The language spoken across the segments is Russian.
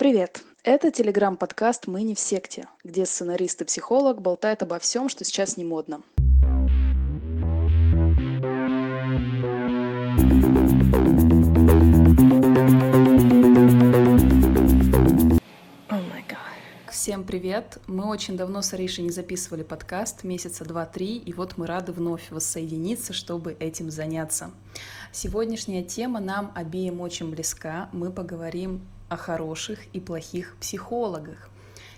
Привет! Это телеграм-подкаст «Мы не в секте», где сценарист и психолог болтают обо всем, что сейчас не модно. Всем привет! Мы очень давно с Аришей не записывали подкаст, месяца два-три, и вот мы рады вновь воссоединиться, чтобы этим заняться. Сегодняшняя тема нам обеим очень близка. Мы поговорим о хороших и плохих психологах.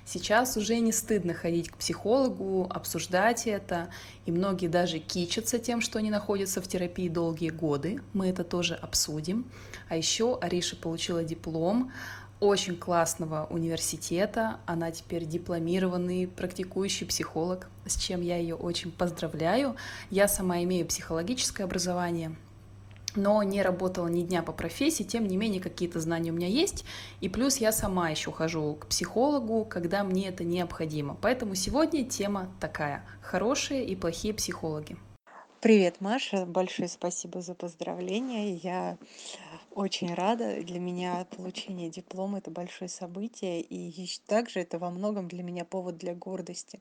Сейчас уже не стыдно ходить к психологу, обсуждать это, и многие даже кичатся тем, что они находятся в терапии долгие годы. Мы это тоже обсудим. А еще Ариша получила диплом очень классного университета. Она теперь дипломированный практикующий психолог, с чем я ее очень поздравляю. Я сама имею психологическое образование, но не работала ни дня по профессии, тем не менее какие-то знания у меня есть, и плюс я сама еще хожу к психологу, когда мне это необходимо. Поэтому сегодня тема такая – хорошие и плохие психологи. Привет, Маша, большое спасибо за поздравления. Я очень рада. Для меня получение диплома это большое событие, и также это во многом для меня повод для гордости.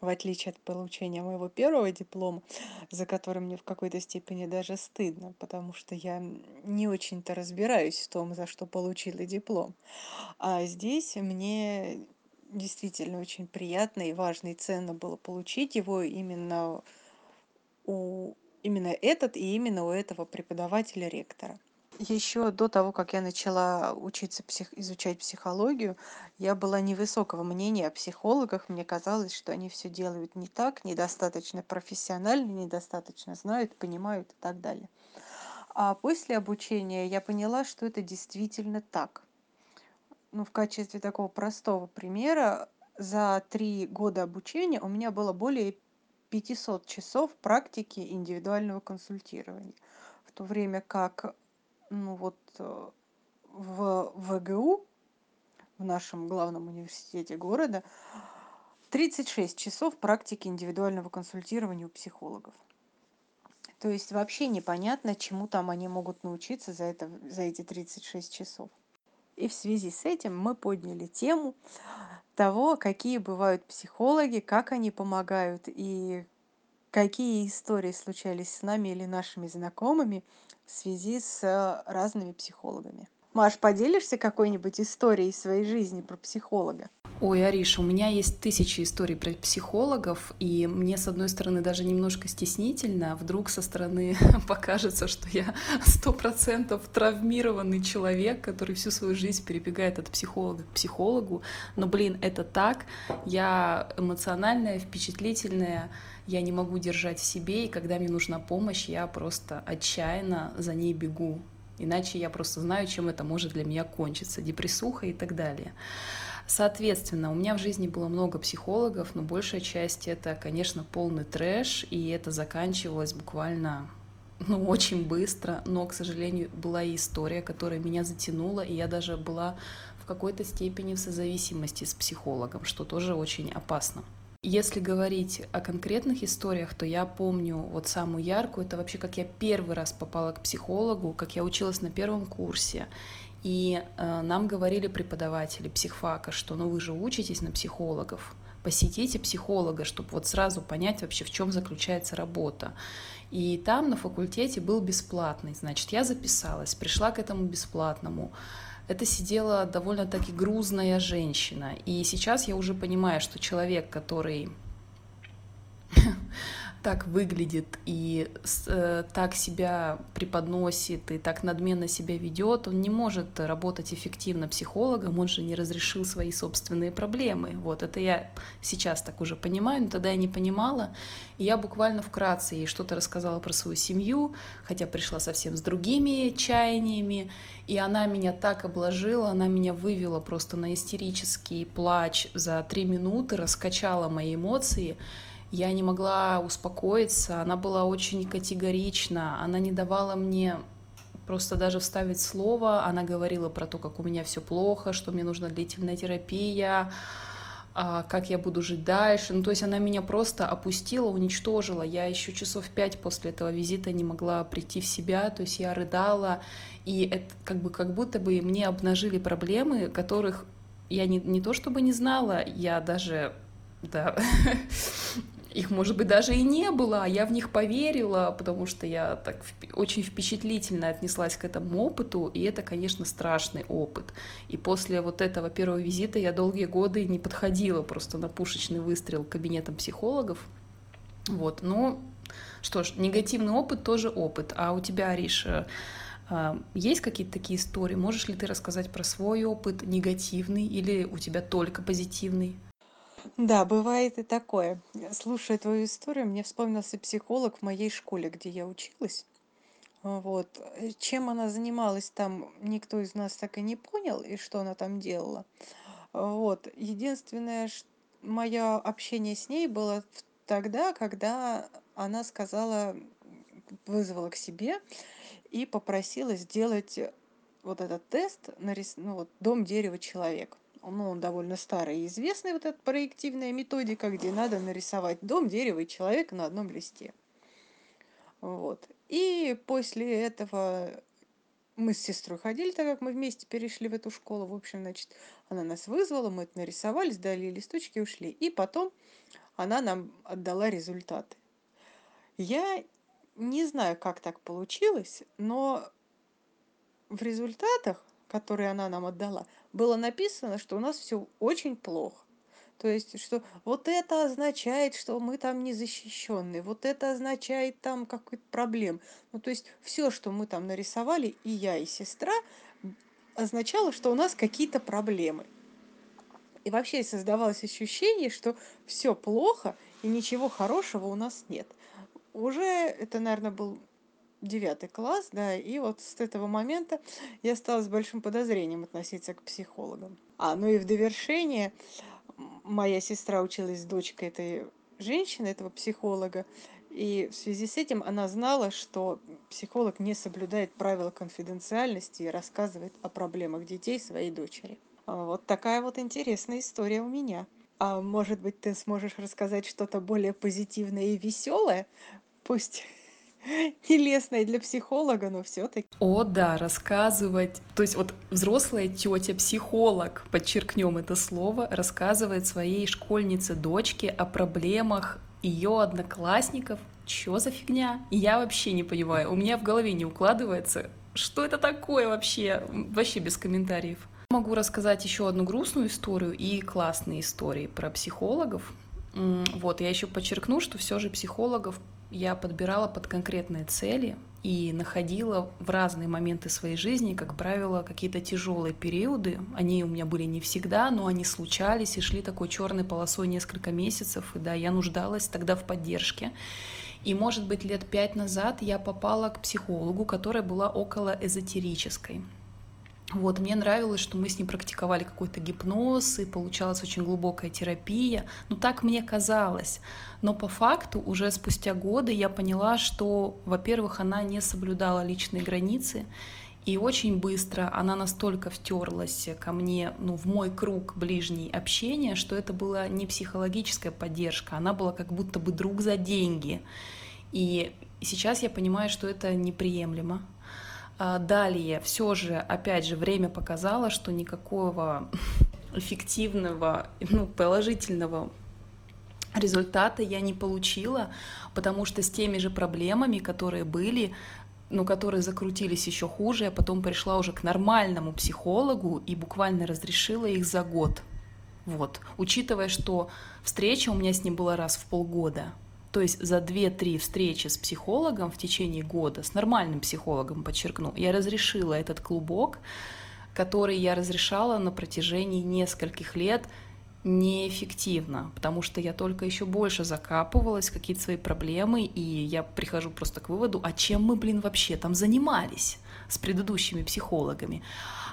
В отличие от получения моего первого диплома, за который мне в какой-то степени даже стыдно, потому что я не очень-то разбираюсь в том, за что получила диплом. А здесь мне действительно очень приятно и важно и ценно было получить его именно у именно этот и именно у этого преподавателя-ректора еще до того, как я начала учиться псих... изучать психологию, я была невысокого мнения о психологах. Мне казалось, что они все делают не так, недостаточно профессионально, недостаточно знают, понимают и так далее. А после обучения я поняла, что это действительно так. Ну, в качестве такого простого примера, за три года обучения у меня было более 500 часов практики индивидуального консультирования в то время как ну вот э, в вгу в нашем главном университете города 36 часов практики индивидуального консультирования у психологов. То есть вообще непонятно чему там они могут научиться за это за эти 36 часов. И в связи с этим мы подняли тему того какие бывают психологи как они помогают и какие истории случались с нами или нашими знакомыми в связи с э, разными психологами. Маш, поделишься какой-нибудь историей своей жизни про психолога? Ой, Ариша, у меня есть тысячи историй про психологов, и мне, с одной стороны, даже немножко стеснительно, вдруг со стороны покажется, что я сто процентов травмированный человек, который всю свою жизнь перебегает от психолога к психологу, но, блин, это так, я эмоциональная, впечатлительная, я не могу держать в себе, и когда мне нужна помощь, я просто отчаянно за ней бегу. Иначе я просто знаю, чем это может для меня кончиться, депрессуха и так далее. Соответственно, у меня в жизни было много психологов, но большая часть это, конечно, полный трэш, и это заканчивалось буквально ну, очень быстро, но, к сожалению, была и история, которая меня затянула, и я даже была в какой-то степени в созависимости с психологом, что тоже очень опасно. Если говорить о конкретных историях, то я помню вот самую яркую, это вообще как я первый раз попала к психологу, как я училась на первом курсе. И э, нам говорили преподаватели психфака, что ну вы же учитесь на психологов, посетите психолога, чтобы вот сразу понять вообще, в чем заключается работа. И там на факультете был бесплатный, значит, я записалась, пришла к этому бесплатному это сидела довольно-таки грузная женщина. И сейчас я уже понимаю, что человек, который так выглядит и э, так себя преподносит и так надменно себя ведет, он не может работать эффективно психологом, он же не разрешил свои собственные проблемы. Вот это я сейчас так уже понимаю, но тогда я не понимала. И я буквально вкратце ей что-то рассказала про свою семью, хотя пришла совсем с другими чаяниями, и она меня так обложила, она меня вывела просто на истерический плач за три минуты, раскачала мои эмоции, я не могла успокоиться, она была очень категорична, она не давала мне просто даже вставить слово, она говорила про то, как у меня все плохо, что мне нужна длительная терапия, а, как я буду жить дальше. Ну, то есть она меня просто опустила, уничтожила. Я еще часов пять после этого визита не могла прийти в себя, то есть я рыдала, и это как бы как будто бы мне обнажили проблемы, которых я не, не то чтобы не знала, я даже да, их, может быть, даже и не было, а я в них поверила, потому что я так очень впечатлительно отнеслась к этому опыту, и это, конечно, страшный опыт. И после вот этого первого визита я долгие годы не подходила просто на пушечный выстрел к кабинетам психологов. Вот, но что ж, негативный опыт тоже опыт. А у тебя, Ариша, а, есть какие-то такие истории? Можешь ли ты рассказать про свой опыт негативный или у тебя только позитивный? Да, бывает и такое. Слушая твою историю, мне вспомнился психолог в моей школе, где я училась. Вот. Чем она занималась там, никто из нас так и не понял, и что она там делала. Вот. Единственное, мое общение с ней было тогда, когда она сказала, вызвала к себе и попросила сделать вот этот тест на рис... ну, вот, дом, дерево, человек ну, он довольно старый и известный, вот эта проективная методика, где надо нарисовать дом, дерево и человека на одном листе. Вот. И после этого мы с сестрой ходили, так как мы вместе перешли в эту школу. В общем, значит, она нас вызвала, мы это нарисовали, сдали листочки, ушли. И потом она нам отдала результаты. Я не знаю, как так получилось, но в результатах которые она нам отдала, было написано, что у нас все очень плохо. То есть, что вот это означает, что мы там не защищенные, вот это означает там какой-то проблем. Ну, то есть, все, что мы там нарисовали, и я, и сестра, означало, что у нас какие-то проблемы. И вообще создавалось ощущение, что все плохо, и ничего хорошего у нас нет. Уже это, наверное, был девятый класс, да, и вот с этого момента я стала с большим подозрением относиться к психологам. А, ну и в довершение, моя сестра училась с дочкой этой женщины, этого психолога, и в связи с этим она знала, что психолог не соблюдает правила конфиденциальности и рассказывает о проблемах детей своей дочери. А вот такая вот интересная история у меня. А может быть, ты сможешь рассказать что-то более позитивное и веселое? Пусть нелестное для психолога, но все-таки. О, да, рассказывать. То есть вот взрослая тетя, психолог, подчеркнем это слово, рассказывает своей школьнице дочке о проблемах ее одноклассников. Чё за фигня? Я вообще не понимаю. У меня в голове не укладывается. Что это такое вообще? Вообще без комментариев. Могу рассказать еще одну грустную историю и классные истории про психологов. Вот, я еще подчеркну, что все же психологов я подбирала под конкретные цели и находила в разные моменты своей жизни, как правило, какие-то тяжелые периоды. Они у меня были не всегда, но они случались и шли такой черной полосой несколько месяцев. И да, я нуждалась тогда в поддержке. И, может быть, лет пять назад я попала к психологу, которая была около эзотерической. Вот, мне нравилось, что мы с ней практиковали какой-то гипноз, и получалась очень глубокая терапия. Ну, так мне казалось. Но по факту уже спустя годы я поняла, что, во-первых, она не соблюдала личные границы, и очень быстро она настолько втерлась ко мне, ну, в мой круг ближний общения, что это была не психологическая поддержка, она была как будто бы друг за деньги. И сейчас я понимаю, что это неприемлемо, далее, все же, опять же, время показало, что никакого эффективного, ну, положительного результата я не получила, потому что с теми же проблемами, которые были, ну, которые закрутились еще хуже, я потом пришла уже к нормальному психологу и буквально разрешила их за год. Вот, учитывая, что встреча у меня с ним была раз в полгода, то есть за 2-3 встречи с психологом в течение года, с нормальным психологом, подчеркну, я разрешила этот клубок, который я разрешала на протяжении нескольких лет неэффективно, потому что я только еще больше закапывалась в какие-то свои проблемы, и я прихожу просто к выводу, а чем мы, блин, вообще там занимались с предыдущими психологами.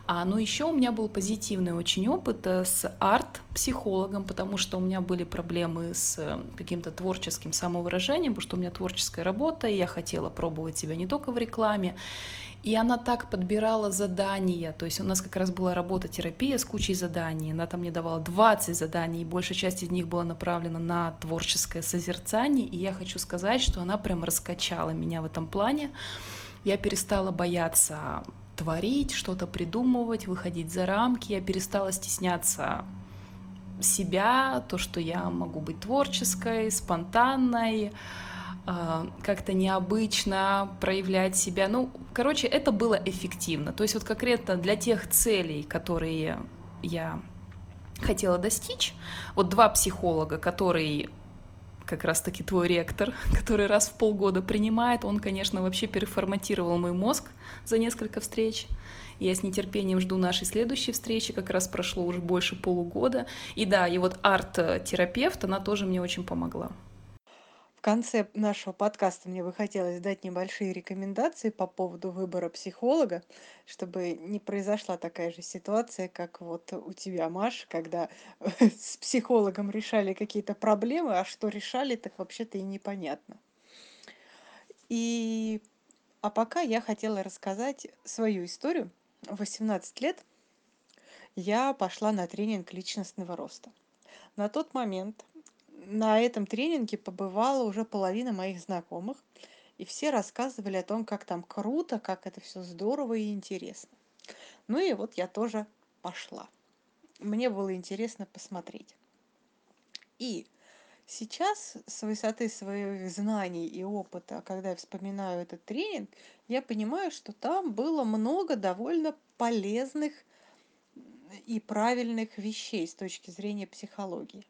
А, ну еще у меня был позитивный очень опыт э, с арт-психологом, потому что у меня были проблемы с э, каким-то творческим самовыражением, потому что у меня творческая работа, и я хотела пробовать себя не только в рекламе. И она так подбирала задания, то есть у нас как раз была работа терапия с кучей заданий, она там мне давала 20 заданий, и большая часть из них была направлена на творческое созерцание, и я хочу сказать, что она прям раскачала меня в этом плане. Я перестала бояться творить, что-то придумывать, выходить за рамки. Я перестала стесняться себя, то, что я могу быть творческой, спонтанной, а, как-то необычно проявлять себя. Ну, короче, это было эффективно. То есть вот конкретно для тех целей, которые я хотела достичь, вот два психолога, которые как раз-таки твой ректор, который раз в полгода принимает, он, конечно, вообще переформатировал мой мозг за несколько встреч. Я с нетерпением жду нашей следующей встречи, как раз прошло уже больше полугода. И да, и вот арт-терапевт, она тоже мне очень помогла конце нашего подкаста мне бы хотелось дать небольшие рекомендации по поводу выбора психолога, чтобы не произошла такая же ситуация, как вот у тебя, Маш, когда с психологом решали какие-то проблемы, а что решали, так вообще-то и непонятно. И... А пока я хотела рассказать свою историю. В 18 лет я пошла на тренинг личностного роста. На тот момент на этом тренинге побывала уже половина моих знакомых, и все рассказывали о том, как там круто, как это все здорово и интересно. Ну и вот я тоже пошла. Мне было интересно посмотреть. И сейчас с высоты своих знаний и опыта, когда я вспоминаю этот тренинг, я понимаю, что там было много довольно полезных и правильных вещей с точки зрения психологии.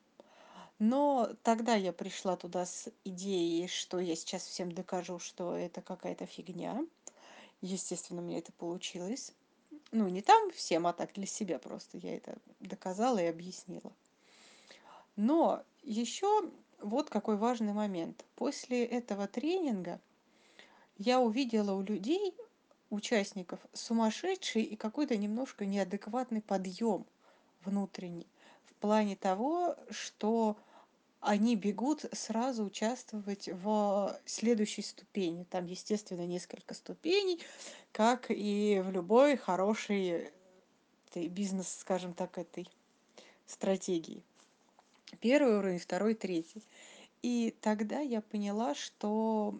Но тогда я пришла туда с идеей, что я сейчас всем докажу, что это какая-то фигня. Естественно, мне это получилось. Ну, не там всем, а так для себя просто. Я это доказала и объяснила. Но еще вот какой важный момент. После этого тренинга я увидела у людей, участников, сумасшедший и какой-то немножко неадекватный подъем внутренний плане того, что они бегут сразу участвовать в следующей ступени. Там, естественно, несколько ступеней, как и в любой хорошей бизнес, скажем так, этой стратегии. Первый уровень, второй, третий. И тогда я поняла, что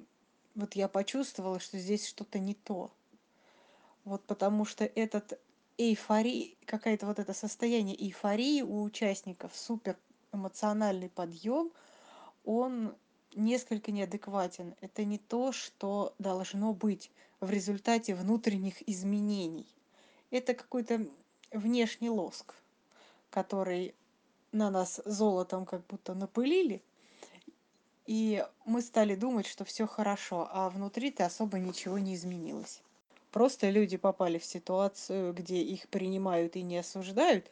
вот я почувствовала, что здесь что-то не то. Вот потому что этот эйфория, какое-то вот это состояние эйфории у участников супер эмоциональный подъем, он несколько неадекватен. Это не то, что должно быть в результате внутренних изменений. Это какой-то внешний лоск, который на нас золотом как будто напылили, и мы стали думать, что все хорошо, а внутри-то особо ничего не изменилось. Просто люди попали в ситуацию, где их принимают и не осуждают,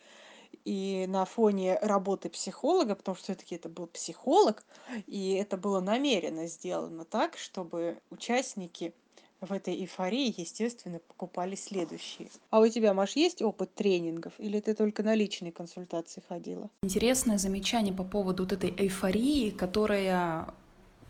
и на фоне работы психолога, потому что все-таки это был психолог, и это было намеренно сделано так, чтобы участники в этой эйфории, естественно, покупали следующие. А у тебя, Маш, есть опыт тренингов или ты только на личные консультации ходила? Интересное замечание по поводу вот этой эйфории, которая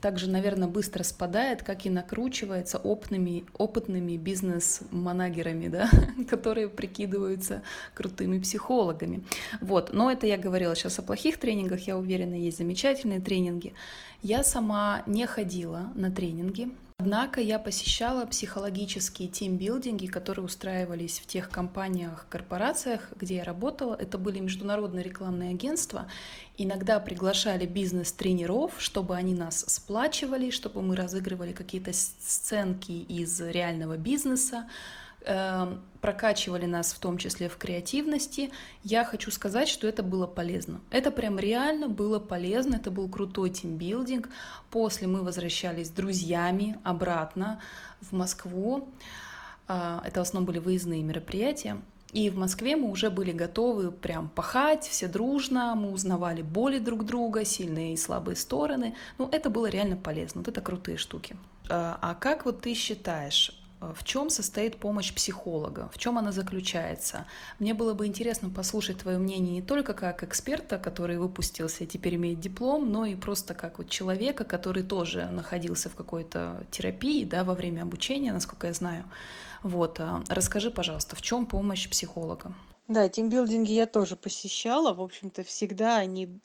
также, наверное, быстро спадает, как и накручивается опытными, опытными бизнес-манагерами, да, которые прикидываются крутыми психологами. Вот. Но это я говорила сейчас о плохих тренингах, я уверена, есть замечательные тренинги. Я сама не ходила на тренинги, Однако я посещала психологические тимбилдинги, которые устраивались в тех компаниях, корпорациях, где я работала. Это были международные рекламные агентства. Иногда приглашали бизнес-тренеров, чтобы они нас сплачивали, чтобы мы разыгрывали какие-то сценки из реального бизнеса, прокачивали нас в том числе в креативности. Я хочу сказать, что это было полезно. Это прям реально было полезно, это был крутой тимбилдинг. После мы возвращались с друзьями обратно в Москву. А, это в основном были выездные мероприятия. И в Москве мы уже были готовы прям пахать, все дружно, мы узнавали боли друг друга, сильные и слабые стороны. Ну, это было реально полезно, вот это крутые штуки. А, а как вот ты считаешь, в чем состоит помощь психолога, в чем она заключается. Мне было бы интересно послушать твое мнение не только как эксперта, который выпустился и теперь имеет диплом, но и просто как вот человека, который тоже находился в какой-то терапии да, во время обучения, насколько я знаю. Вот, э, расскажи, пожалуйста, в чем помощь психолога? Да, тимбилдинги я тоже посещала. В общем-то, всегда они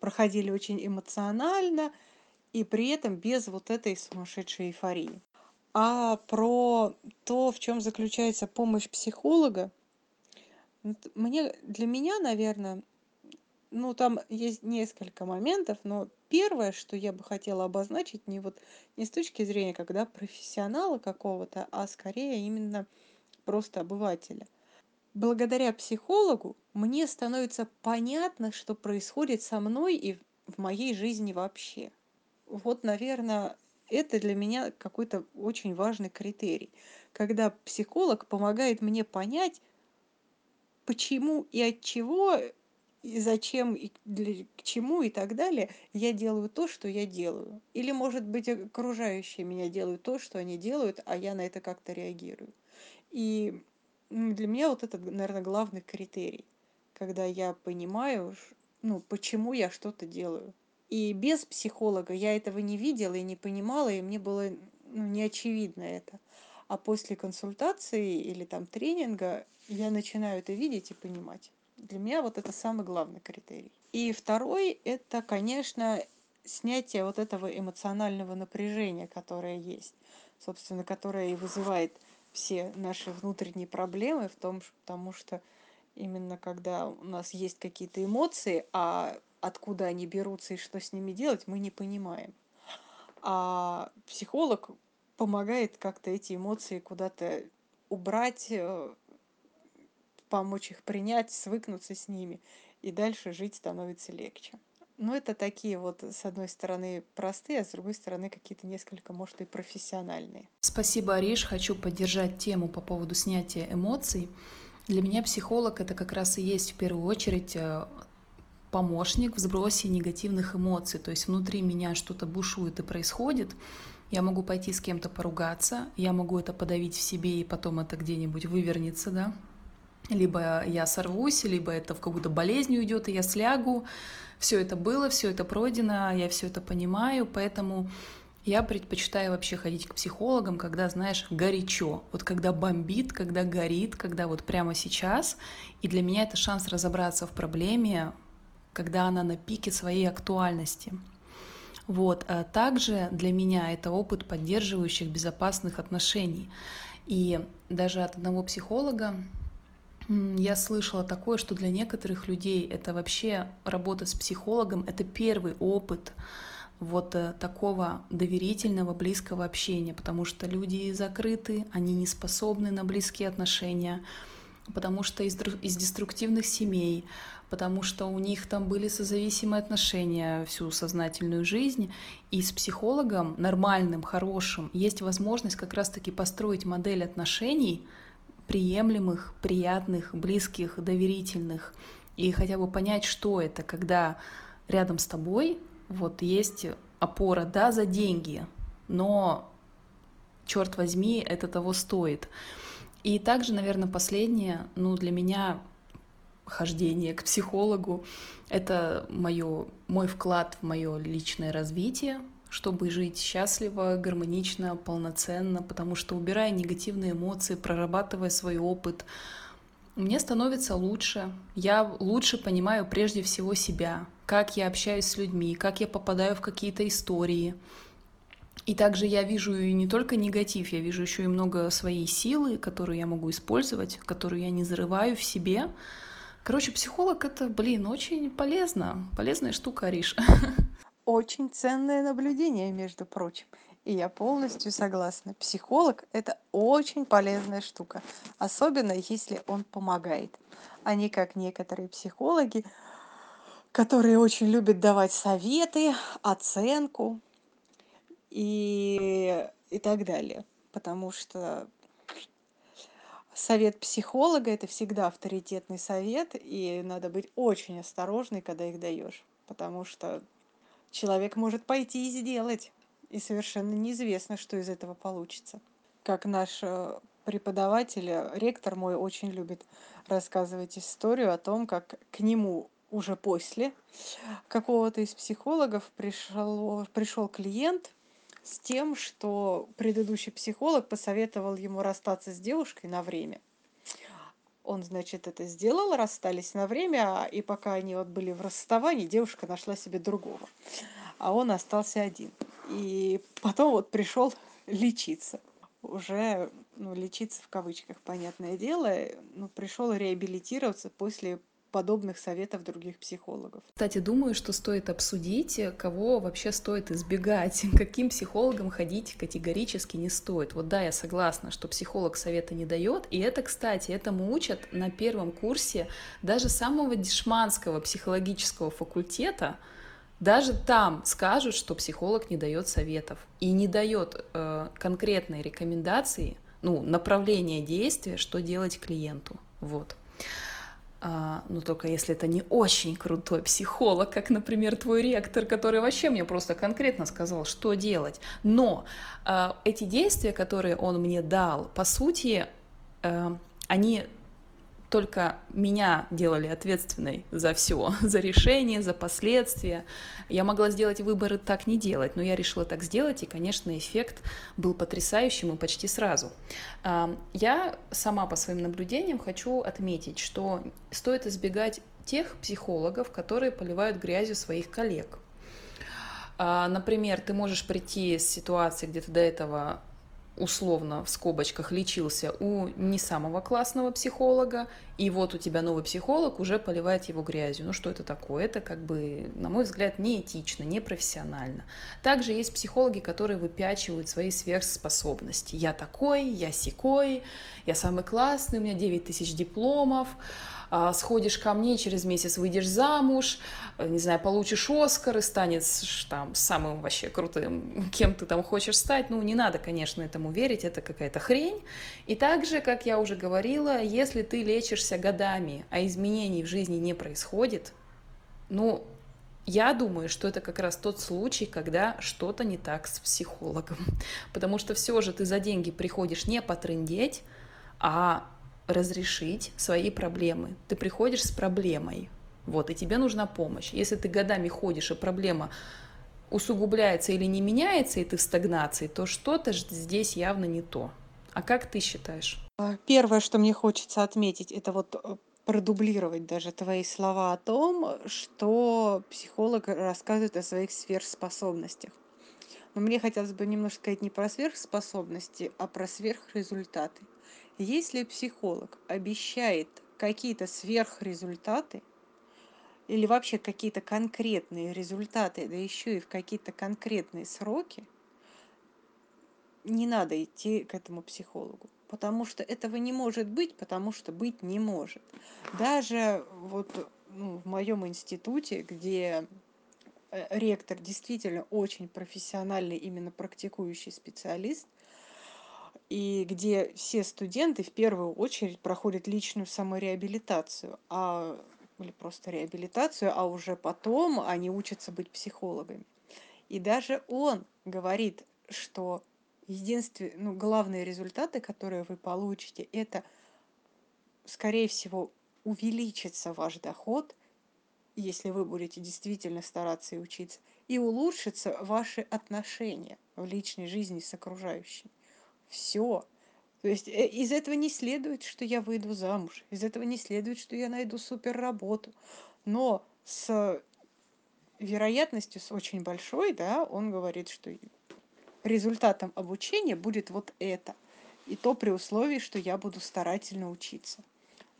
проходили очень эмоционально и при этом без вот этой сумасшедшей эйфории. А про то, в чем заключается помощь психолога, мне, для меня, наверное, ну, там есть несколько моментов, но первое, что я бы хотела обозначить, не вот не с точки зрения когда профессионала какого-то, а скорее именно просто обывателя – благодаря психологу мне становится понятно, что происходит со мной и в моей жизни вообще. Вот, наверное, это для меня какой-то очень важный критерий, когда психолог помогает мне понять, почему и от чего, и зачем, и для, к чему и так далее я делаю то, что я делаю. Или, может быть, окружающие меня делают то, что они делают, а я на это как-то реагирую. И для меня вот это, наверное, главный критерий, когда я понимаю, ну, почему я что-то делаю. И без психолога я этого не видела и не понимала, и мне было ну, неочевидно это. А после консультации или там тренинга я начинаю это видеть и понимать. Для меня вот это самый главный критерий. И второй – это, конечно, снятие вот этого эмоционального напряжения, которое есть, собственно, которое и вызывает – все наши внутренние проблемы в том, потому что именно когда у нас есть какие-то эмоции, а откуда они берутся и что с ними делать, мы не понимаем. А психолог помогает как-то эти эмоции куда-то убрать, э, помочь их принять, свыкнуться с ними, и дальше жить становится легче. Ну, это такие вот, с одной стороны, простые, а с другой стороны, какие-то несколько, может, и профессиональные. Спасибо, Ариш. Хочу поддержать тему по поводу снятия эмоций. Для меня психолог — это как раз и есть в первую очередь э, помощник в сбросе негативных эмоций. То есть внутри меня что-то бушует и происходит. Я могу пойти с кем-то поругаться, я могу это подавить в себе, и потом это где-нибудь вывернется, да. Либо я сорвусь, либо это в какую-то болезнь уйдет, и я слягу, все это было, все это пройдено, я все это понимаю, поэтому я предпочитаю вообще ходить к психологам, когда, знаешь, горячо. Вот когда бомбит, когда горит, когда вот прямо сейчас. И для меня это шанс разобраться в проблеме, когда она на пике своей актуальности. Вот. А также для меня это опыт поддерживающих безопасных отношений. И даже от одного психолога я слышала такое, что для некоторых людей это вообще работа с психологом, это первый опыт вот э, такого доверительного, близкого общения, потому что люди закрыты, они не способны на близкие отношения, потому что из, из деструктивных семей, потому что у них там были созависимые отношения всю сознательную жизнь, и с психологом нормальным, хорошим есть возможность как раз-таки построить модель отношений, приемлемых, приятных, близких, доверительных. И хотя бы понять, что это, когда рядом с тобой вот есть опора, да, за деньги, но, черт возьми, это того стоит. И также, наверное, последнее, ну, для меня хождение к психологу — это моё, мой вклад в мое личное развитие, чтобы жить счастливо, гармонично, полноценно, потому что убирая негативные эмоции, прорабатывая свой опыт, мне становится лучше. Я лучше понимаю прежде всего себя, как я общаюсь с людьми, как я попадаю в какие-то истории. И также я вижу и не только негатив, я вижу еще и много своей силы, которую я могу использовать, которую я не зарываю в себе. Короче, психолог это, блин, очень полезно. Полезная штука, Ариш. Очень ценное наблюдение, между прочим. И я полностью согласна. Психолог – это очень полезная штука, особенно если он помогает, а не как некоторые психологи, которые очень любят давать советы, оценку и, и так далее. Потому что совет психолога – это всегда авторитетный совет, и надо быть очень осторожной, когда их даешь, потому что человек может пойти и сделать, и совершенно неизвестно, что из этого получится. как наш э, преподаватель, э, ректор мой очень любит рассказывать историю о том, как к нему уже после какого-то из психологов пришел, пришел клиент с тем, что предыдущий психолог посоветовал ему расстаться с девушкой на время. Он, значит, это сделал, расстались на время, и пока они вот были в расставании, девушка нашла себе другого, а он остался один. И потом вот пришел лечиться уже, ну, лечиться в кавычках, понятное дело, ну, пришел реабилитироваться после подобных советов других психологов. Кстати, думаю, что стоит обсудить, кого вообще стоит избегать, каким психологам ходить категорически не стоит. Вот да, я согласна, что психолог совета не дает, и это, кстати, этому учат на первом курсе даже самого дешманского психологического факультета, даже там скажут, что психолог не дает советов и не дает э, конкретной рекомендации, ну, направления действия, что делать клиенту. Вот. А, ну, только если это не очень крутой психолог, как, например, твой ректор, который вообще мне просто конкретно сказал, что делать. Но а, эти действия, которые он мне дал, по сути, а, они только меня делали ответственной за все, за решение, за последствия. Я могла сделать выбор и так не делать, но я решила так сделать, и, конечно, эффект был потрясающим и почти сразу. Я сама по своим наблюдениям хочу отметить, что стоит избегать тех психологов, которые поливают грязью своих коллег. Например, ты можешь прийти с ситуации, где ты до этого условно в скобочках лечился у не самого классного психолога, и вот у тебя новый психолог уже поливает его грязью. Ну что это такое? Это как бы, на мой взгляд, неэтично, непрофессионально. Также есть психологи, которые выпячивают свои сверхспособности. Я такой, я секой, я самый классный, у меня 9 тысяч дипломов, сходишь ко мне, через месяц выйдешь замуж, э, не знаю, получишь Оскар и станешь там самым вообще крутым, кем ты там хочешь стать. Ну, не надо, конечно, этому верить, это какая-то хрень. И также, как я уже говорила, если ты лечишься годами, а изменений в жизни не происходит, ну, я думаю, что это как раз тот случай, когда что-то не так с психологом. Потому что все же ты за деньги приходишь не потрындеть, а разрешить свои проблемы. Ты приходишь с проблемой, вот, и тебе нужна помощь. Если ты годами ходишь, и проблема усугубляется или не меняется, и ты в стагнации, то что-то здесь явно не то. А как ты считаешь? А, первое, что мне хочется отметить, это вот э, продублировать даже твои слова о том, что психолог рассказывает о своих сверхспособностях. Но мне хотелось бы немножко сказать не про сверхспособности, а про сверхрезультаты. Если психолог обещает какие-то сверхрезультаты или вообще какие-то конкретные результаты, да еще и в какие-то конкретные сроки, не надо идти к этому психологу, потому что этого не может быть, потому что быть не может. Даже вот ну, в моем институте, где ректор действительно очень профессиональный, именно практикующий специалист – и где все студенты в первую очередь проходят личную самореабилитацию, а или просто реабилитацию, а уже потом они учатся быть психологами. И даже он говорит, что единственные, ну, главные результаты, которые вы получите, это, скорее всего, увеличится ваш доход, если вы будете действительно стараться и учиться, и улучшится ваши отношения в личной жизни с окружающими все. То есть э, из этого не следует, что я выйду замуж, из этого не следует, что я найду супер работу. Но с вероятностью с очень большой, да, он говорит, что результатом обучения будет вот это. И то при условии, что я буду старательно учиться.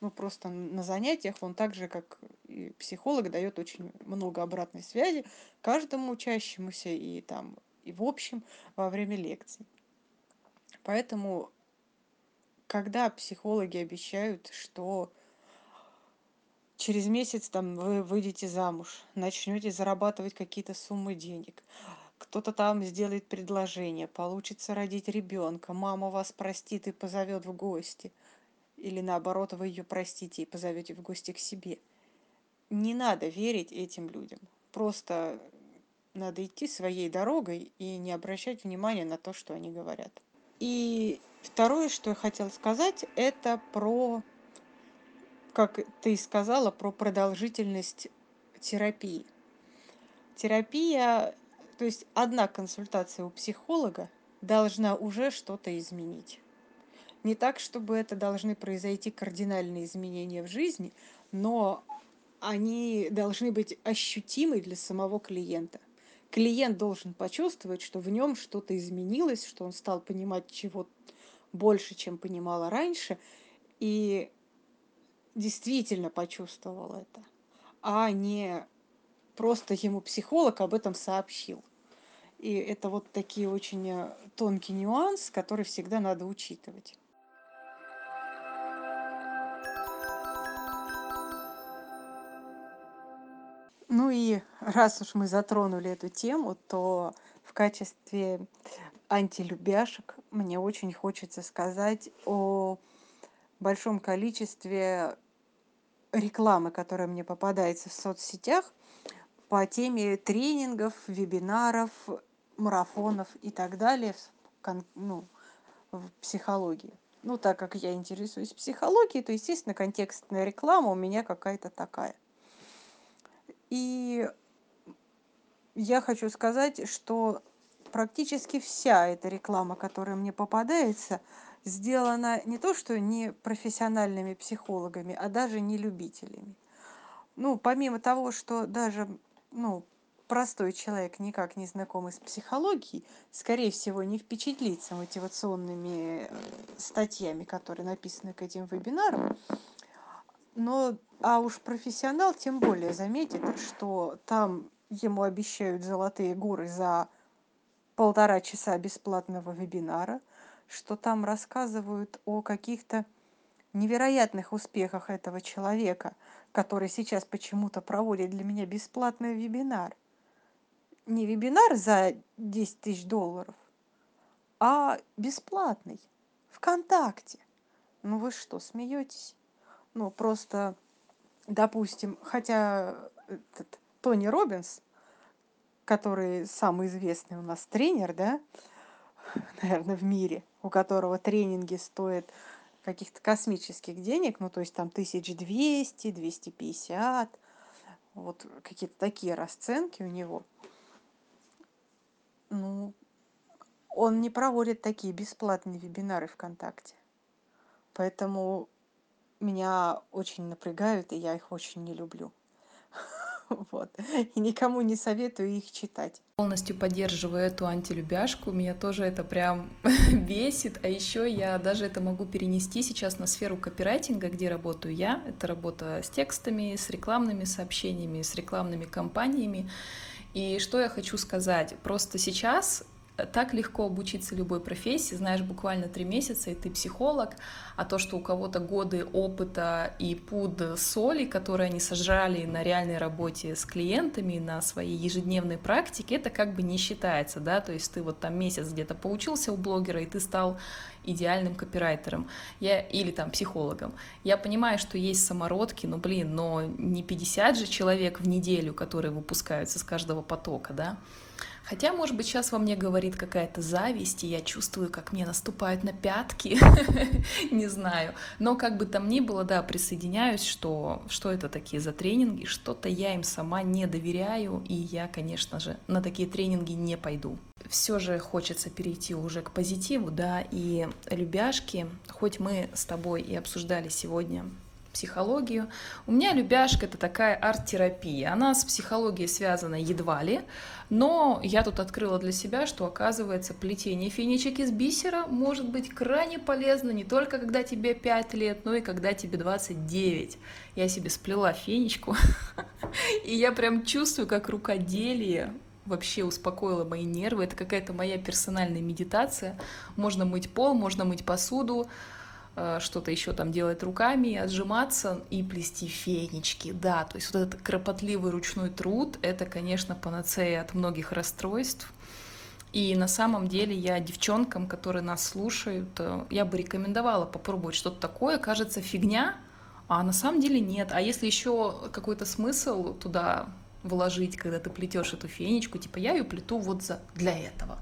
Ну, просто на занятиях он так же, как и психолог, дает очень много обратной связи каждому учащемуся и там, и в общем во время лекций. Поэтому, когда психологи обещают, что через месяц там вы выйдете замуж, начнете зарабатывать какие-то суммы денег, кто-то там сделает предложение, получится родить ребенка, мама вас простит и позовет в гости, или наоборот, вы ее простите и позовете в гости к себе. Не надо верить этим людям. Просто надо идти своей дорогой и не обращать внимания на то, что они говорят. И Второе, что я хотела сказать, это про, как ты сказала, про продолжительность терапии. Терапия, то есть одна консультация у психолога должна уже что-то изменить. Не так, чтобы это должны произойти кардинальные изменения в жизни, но они должны быть ощутимы для самого клиента. Клиент должен почувствовать, что в нем что-то изменилось, что он стал понимать чего больше, чем понимала раньше, и действительно почувствовал это, а не просто ему психолог об этом сообщил. И это вот такие очень э, тонкий нюанс, который всегда надо учитывать. Ну и раз уж мы затронули эту тему, то в качестве антилюбяшек мне очень хочется сказать о большом количестве рекламы, которая мне попадается в соцсетях по теме тренингов, вебинаров, марафонов и так далее ну, в психологии. Ну, так как я интересуюсь психологией, то, естественно, контекстная реклама у меня какая-то такая. И я хочу сказать, что практически вся эта реклама, которая мне попадается, сделана не то что не профессиональными психологами, а даже не любителями. Ну, помимо того, что даже ну, простой человек, никак не знакомый с психологией, скорее всего, не впечатлится мотивационными э, статьями, которые написаны к этим вебинарам, но, а уж профессионал тем более заметит, что там ему обещают золотые горы за полтора часа бесплатного вебинара, что там рассказывают о каких-то невероятных успехах этого человека, который сейчас почему-то проводит для меня бесплатный вебинар. Не вебинар за 10 тысяч долларов, а бесплатный, ВКонтакте. Ну вы что, смеетесь? Ну просто допустим хотя этот тони робинс который самый известный у нас тренер да наверное в мире у которого тренинги стоят каких-то космических денег ну то есть там тысяч двести двести пятьдесят вот какие-то такие расценки у него ну он не проводит такие бесплатные вебинары ВКонтакте. Поэтому меня очень напрягают, и я их очень не люблю. Вот. И никому не советую их читать. Полностью поддерживаю эту антилюбяшку. Меня тоже это прям бесит. А еще я даже это могу перенести сейчас на сферу копирайтинга, где работаю я. Это работа с текстами, с рекламными сообщениями, с рекламными кампаниями. И что я хочу сказать? Просто сейчас так легко обучиться любой профессии, знаешь буквально три месяца, и ты психолог, а то, что у кого-то годы опыта и пуд соли, которые они сожрали на реальной работе с клиентами, на своей ежедневной практике, это как бы не считается, да, то есть ты вот там месяц где-то поучился у блогера, и ты стал идеальным копирайтером я, или там психологом. Я понимаю, что есть самородки, но, блин, но не 50 же человек в неделю, которые выпускаются с каждого потока, да, Хотя, может быть, сейчас во мне говорит какая-то зависть, и я чувствую, как мне наступают на пятки, не знаю. Но как бы там ни было, да, присоединяюсь, что, что это такие за тренинги, что-то я им сама не доверяю, и я, конечно же, на такие тренинги не пойду. Все же хочется перейти уже к позитиву, да, и любяшки, хоть мы с тобой и обсуждали сегодня психологию. У меня любяшка это такая арт-терапия. Она с психологией связана едва ли, но я тут открыла для себя, что оказывается плетение финичек из бисера может быть крайне полезно не только когда тебе 5 лет, но и когда тебе 29. Я себе сплела фенечку, и я прям чувствую, как рукоделие вообще успокоило мои нервы. Это какая-то моя персональная медитация. Можно мыть пол, можно мыть посуду, что-то еще там делать руками, отжиматься и плести фенечки. Да, то есть вот этот кропотливый ручной труд, это, конечно, панацея от многих расстройств. И на самом деле я девчонкам, которые нас слушают, э, я бы рекомендовала попробовать что-то такое. Кажется, фигня, а на самом деле нет. А если еще какой-то смысл туда вложить, когда ты плетешь эту фенечку, типа я ее плету вот за, для этого,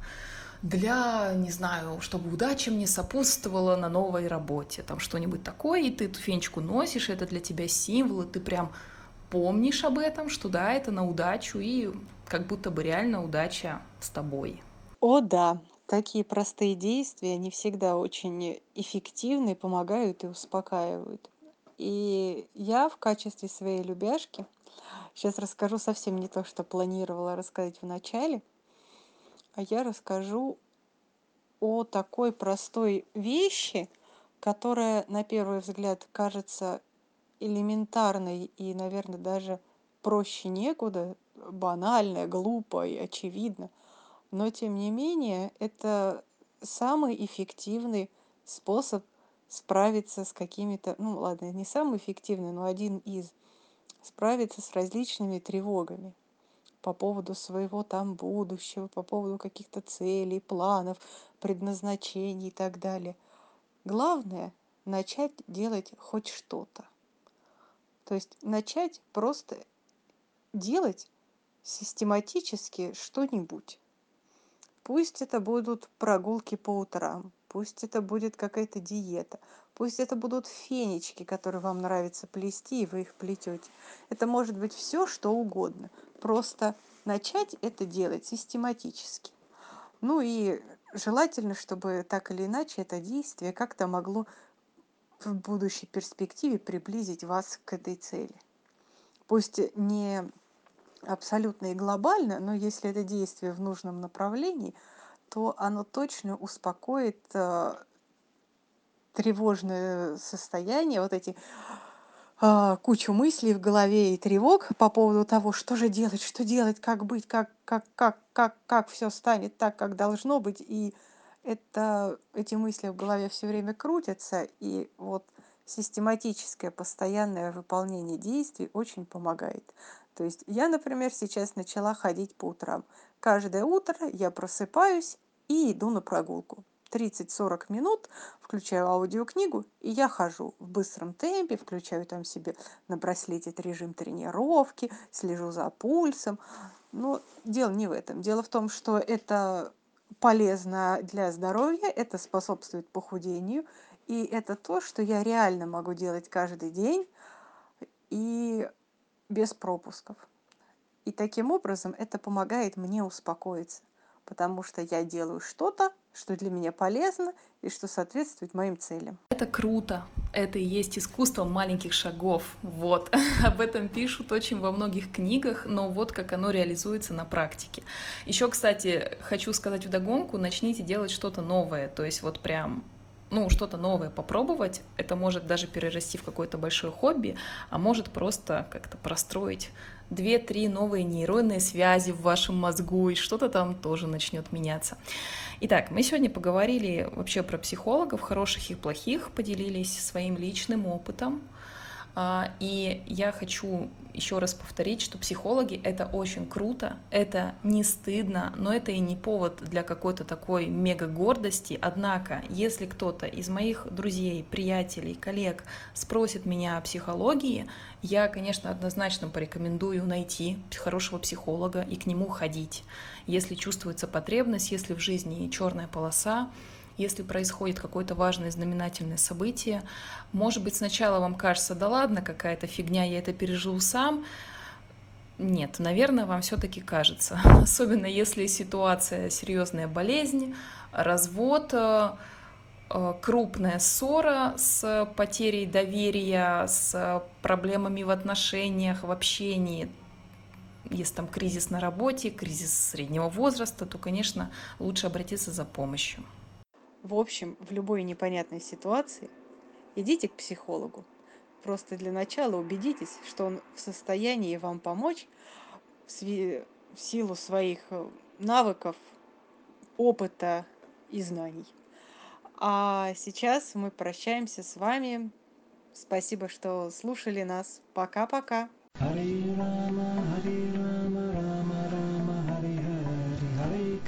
для, не знаю, чтобы удача мне сопутствовала на новой работе, там что-нибудь такое, и ты эту фенечку носишь, это для тебя символ, и ты прям помнишь об этом, что да, это на удачу, и как будто бы реально удача с тобой. О да, такие простые действия, они всегда очень эффективны, помогают и успокаивают. И я в качестве своей любяшки сейчас расскажу совсем не то, что планировала рассказать в начале, я расскажу о такой простой вещи, которая на первый взгляд кажется элементарной и, наверное, даже проще некуда, банальная, глупая очевидно. Но тем не менее, это самый эффективный способ справиться с какими-то, ну ладно, не самый эффективный, но один из, справиться с различными тревогами по поводу своего там будущего, по поводу каких-то целей, планов, предназначений и так далее. Главное — начать делать хоть что-то. То есть начать просто делать систематически что-нибудь. Пусть это будут прогулки по утрам, пусть это будет какая-то диета, пусть это будут фенечки, которые вам нравится плести, и вы их плетете. Это может быть все, что угодно. Просто начать это делать систематически. Ну и желательно, чтобы так или иначе это действие как-то могло в будущей перспективе приблизить вас к этой цели. Пусть не абсолютно и глобально, но если это действие в нужном направлении, то оно точно успокоит э, тревожное состояние, вот эти кучу мыслей в голове и тревог по поводу того, что же делать, что делать, как быть, как, как, как, как, как все станет так, как должно быть. И это, эти мысли в голове все время крутятся, и вот систематическое постоянное выполнение действий очень помогает. То есть я, например, сейчас начала ходить по утрам. Каждое утро я просыпаюсь и иду на прогулку. 30-40 минут, включаю аудиокнигу, и я хожу в быстром темпе, включаю там себе на браслете режим тренировки, слежу за пульсом. Но дело не в этом. Дело в том, что это полезно для здоровья, это способствует похудению, и это то, что я реально могу делать каждый день и без пропусков. И таким образом это помогает мне успокоиться, потому что я делаю что-то, что для меня полезно и что соответствует моим целям. Это круто. Это и есть искусство маленьких шагов. Вот. Об этом пишут очень во многих книгах, но вот как оно реализуется на практике. Еще, кстати, хочу сказать вдогонку, начните делать что-то новое. То есть вот прям ну, что-то новое попробовать. Это может даже перерасти в какое-то большое хобби, а может просто как-то простроить две-три новые нейронные связи в вашем мозгу, и что-то там тоже начнет меняться. Итак, мы сегодня поговорили вообще про психологов, хороших и плохих, поделились своим личным опытом. А, и я хочу еще раз повторить, что психологи — это очень круто, это не стыдно, но это и не повод для какой-то такой мега-гордости. Однако, если кто-то из моих друзей, приятелей, коллег спросит меня о психологии, я, конечно, однозначно порекомендую найти хорошего психолога и к нему ходить. Если чувствуется потребность, если в жизни черная полоса, если происходит какое-то важное знаменательное событие, может быть, сначала вам кажется, да ладно, какая-то фигня, я это пережил сам. Нет, наверное, вам все-таки кажется. Особенно если ситуация серьезная болезнь, развод, э, э, крупная ссора с потерей доверия, с проблемами в отношениях, в общении, если там кризис на работе, кризис среднего возраста, то, конечно, лучше обратиться за помощью. В общем, в любой непонятной ситуации идите к психологу. Просто для начала убедитесь, что он в состоянии вам помочь в, сви- в силу своих э, навыков, опыта и знаний. А сейчас мы прощаемся с вами. Спасибо, что слушали нас. Пока-пока.